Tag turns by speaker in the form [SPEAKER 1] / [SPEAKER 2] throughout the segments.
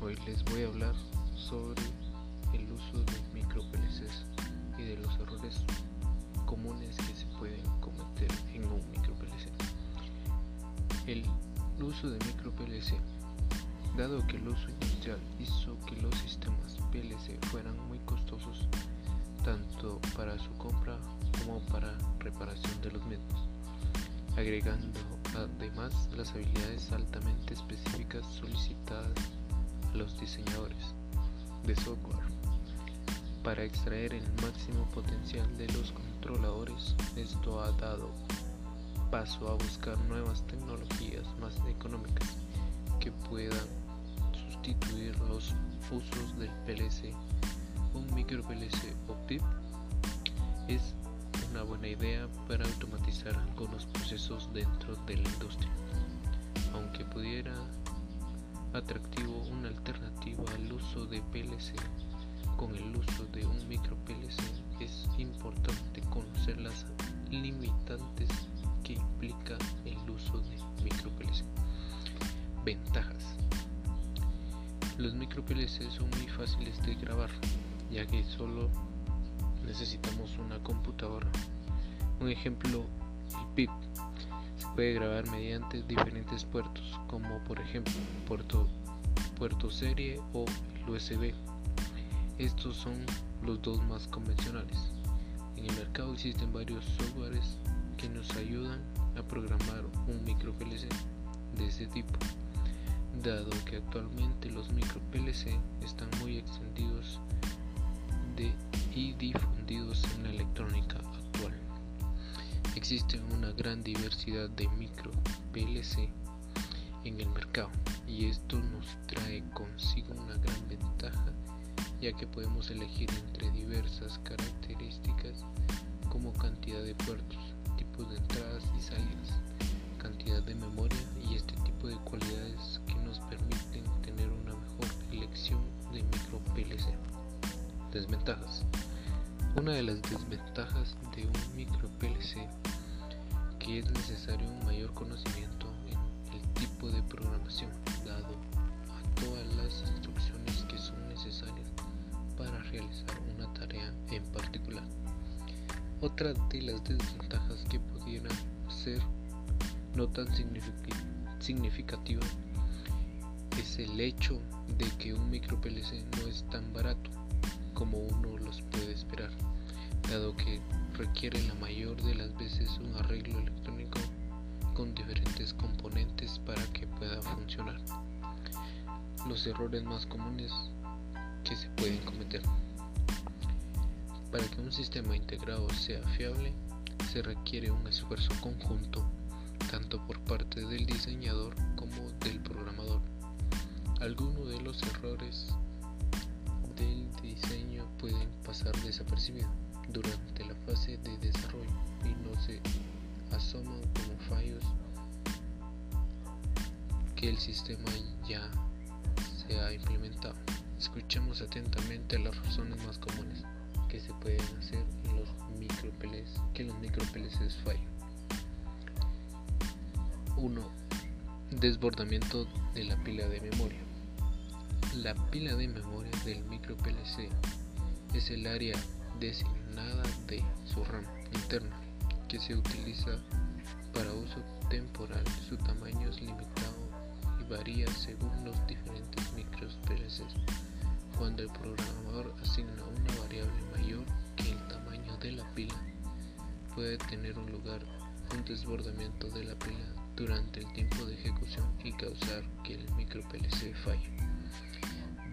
[SPEAKER 1] Hoy les voy a hablar sobre el uso de micro PLCs y de los errores comunes que se pueden cometer en un micro PLC. El uso de micro PLC, dado que el uso industrial hizo que los sistemas PLC fueran muy costosos tanto para su compra como para reparación de los mismos, agregando además las habilidades altamente específicas solicitadas a los diseñadores de software para extraer el máximo potencial de los controladores. Esto ha dado paso a buscar nuevas tecnologías más económicas que puedan sustituir los usos del PLC. Un micro PLC o PIP es una buena idea para automatizar algunos procesos dentro de la industria. Aunque pudiera atractivo una alternativa al uso de PLC con el uso de un micro PLC es importante conocer las limitantes que implica el uso de micro PLC. Ventajas. Los micro PLC son muy fáciles de grabar ya que solo necesitamos una computadora. Un ejemplo, el PIP se puede grabar mediante diferentes puertos, como por ejemplo puerto, puerto serie o el USB. Estos son los dos más convencionales. En el mercado existen varios softwares que nos ayudan a programar un micro PLC de este tipo, dado que actualmente los micro PLC están muy extendidos de y Existe una gran diversidad de micro PLC en el mercado y esto nos trae consigo una gran ventaja ya que podemos elegir entre diversas características como cantidad de puertos, tipos de entradas y salidas, cantidad de memoria y este tipo de cualidades que nos permiten tener una mejor elección de micro PLC. Desventajas. Una de las desventajas de un micro PLC que es necesario un mayor conocimiento en el tipo de programación dado a todas las instrucciones que son necesarias para realizar una tarea en particular. Otra de las desventajas que pudieran ser no tan significativa es el hecho de que un micro PLC no es tan barato como uno los puede esperar, dado que requiere la mayor de las veces un arreglo electrónico con diferentes componentes para que pueda funcionar. Los errores más comunes que se pueden cometer. Para que un sistema integrado sea fiable, se requiere un esfuerzo conjunto tanto por parte del diseñador como del programador. Algunos de los errores del diseño pueden pasar desapercibidos durante la fase de desarrollo y no se asoman como fallos que el sistema ya se ha implementado. Escuchemos atentamente las razones más comunes que se pueden hacer en los micro que los micro PLCs fallan. 1. Desbordamiento de la pila de memoria. La pila de memoria del micro PLC es el área designada de su RAM interna que se utiliza para uso temporal. Su tamaño es limitado y varía según los diferentes micros PLCs. Cuando el programador asigna una variable mayor que el tamaño de la pila, puede tener un lugar un desbordamiento de la pila durante el tiempo de ejecución y causar que el micro PLC falle.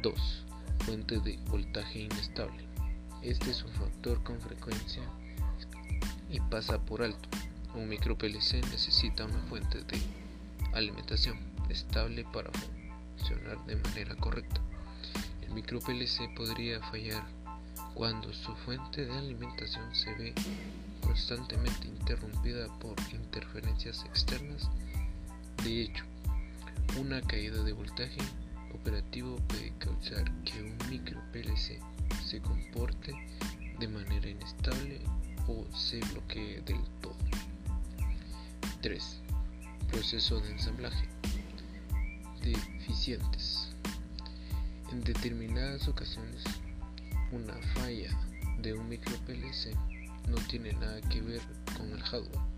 [SPEAKER 1] 2. Fuente de voltaje inestable. Este es un factor con frecuencia y pasa por alto. Un micro PLC necesita una fuente de alimentación estable para funcionar de manera correcta. El micro PLC podría fallar cuando su fuente de alimentación se ve constantemente interrumpida por interferencias externas. De hecho, una caída de voltaje operativo puede causar que un micro PLC se comporte de manera inestable o se bloquee del todo. 3. Proceso de ensamblaje. deficientes. En determinadas ocasiones, una falla de un micro PLC no tiene nada que ver con el hardware.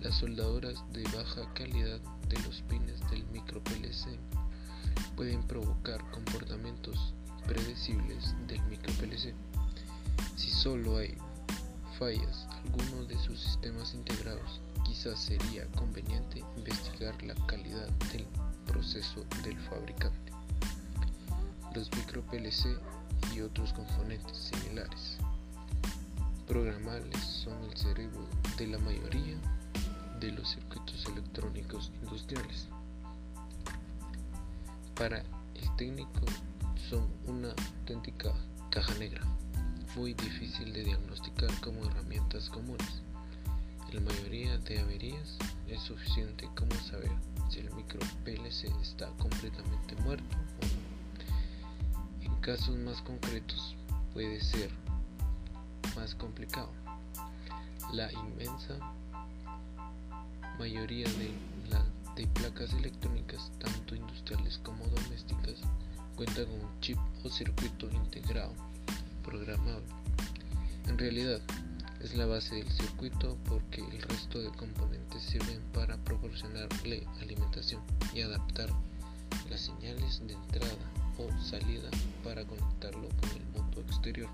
[SPEAKER 1] Las soldaduras de baja calidad de los pines del micro PLC pueden provocar comportamientos predecibles del micro PLC. Si solo hay fallas alguno de sus sistemas integrados, quizás sería conveniente investigar la calidad del proceso del fabricante. Los micro PLC y otros componentes similares programables son el cerebro de la mayoría de los circuitos electrónicos industriales. Para el técnico son una auténtica caja negra, muy difícil de diagnosticar como herramientas comunes. En la mayoría de averías es suficiente como saber si el micro PLC está completamente muerto o no. En casos más concretos puede ser más complicado. La inmensa mayoría de, de placas electrónicas, tanto industriales como domésticas, cuentan con un chip o circuito integrado programable. En realidad, es la base del circuito porque el resto de componentes sirven para proporcionarle alimentación y adaptar las señales de entrada o salida para conectarlo con el mundo exterior.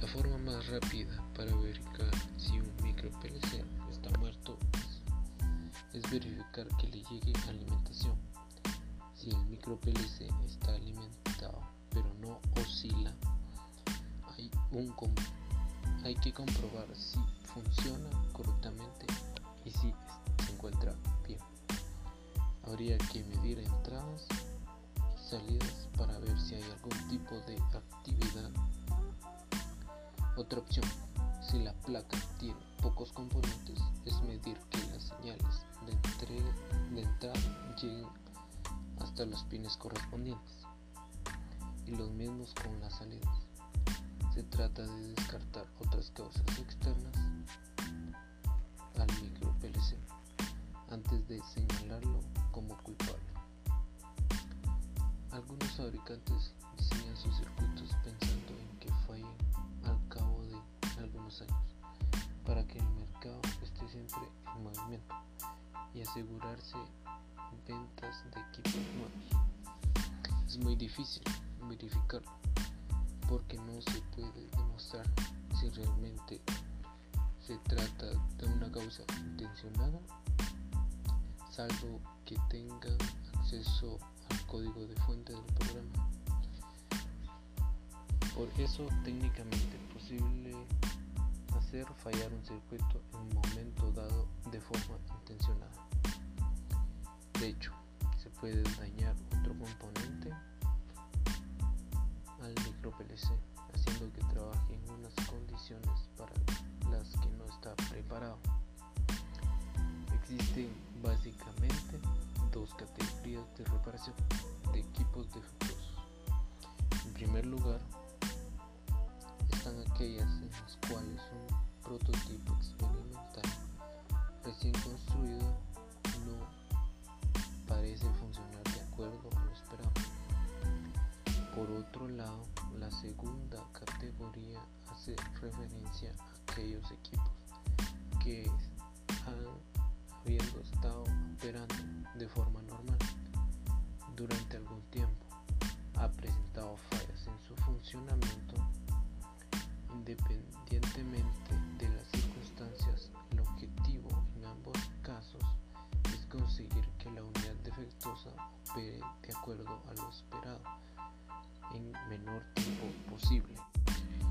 [SPEAKER 1] La forma más rápida para verificar si un micro PLC está muerto es, verificar que le llegue alimentación. Micro PLC está alimentado pero no oscila, hay, un, hay que comprobar si funciona correctamente y si se encuentra bien. Habría que medir entradas y salidas para ver si hay algún tipo de actividad otra opción, si la placa tiene pocos componentes, es medir que las señales de, de entrada lleguen hasta los pines correspondientes y los mismos con las salidas. Se trata de descartar otras causas externas al micro PLC antes de señalarlo como culpable. Algunos fabricantes diseñan sus circuitos pensando en que fallen años para que el mercado esté siempre en movimiento y asegurarse ventas de equipos. Es muy difícil verificarlo porque no se puede demostrar si realmente se trata de una causa intencionada, salvo que tengan acceso al código de fuente del programa. Por eso técnicamente posible hacer fallar un circuito en un momento dado de forma intencionada. De hecho, puede dañar otro componente al micro PLC, haciendo que trabaje en unas condiciones para las que no está preparado. Existen básicamente dos categorías de reparación de equipos defectuosos. En primer lugar, están aquellas en las cuales un prototipo experimental recién construido Por otro lado, la segunda categoría hace referencia a aquellos equipos que han habiendo estado operando de forma normal durante algún tiempo, ha presentado fallas de acuerdo a lo esperado en menor tiempo posible.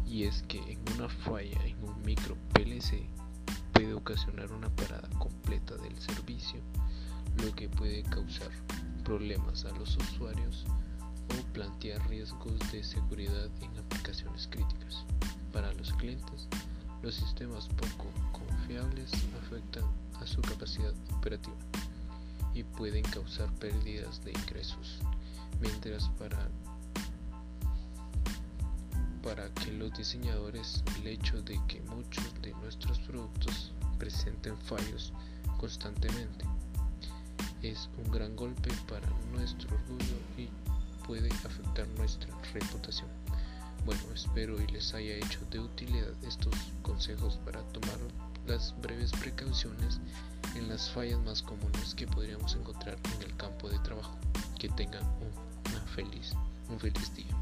[SPEAKER 1] Y es que en una falla en un micro PLC puede ocasionar una parada completa del servicio, lo que puede causar problemas a los usuarios o plantear riesgos de seguridad en aplicaciones críticas. Para los clientes, los sistemas poco confiables afectan a su capacidad operativa pueden causar pérdidas de ingresos, mientras para, para que los diseñadores el hecho de que muchos de nuestros productos presenten fallos constantemente es un gran golpe para nuestro orgullo y puede afectar nuestra reputación. Bueno, espero y les haya hecho de utilidad estos consejos para tomar las breves precauciones en las fallas más comunes que podríamos encontrar en el campo de trabajo. Que tengan un, feliz, un feliz día.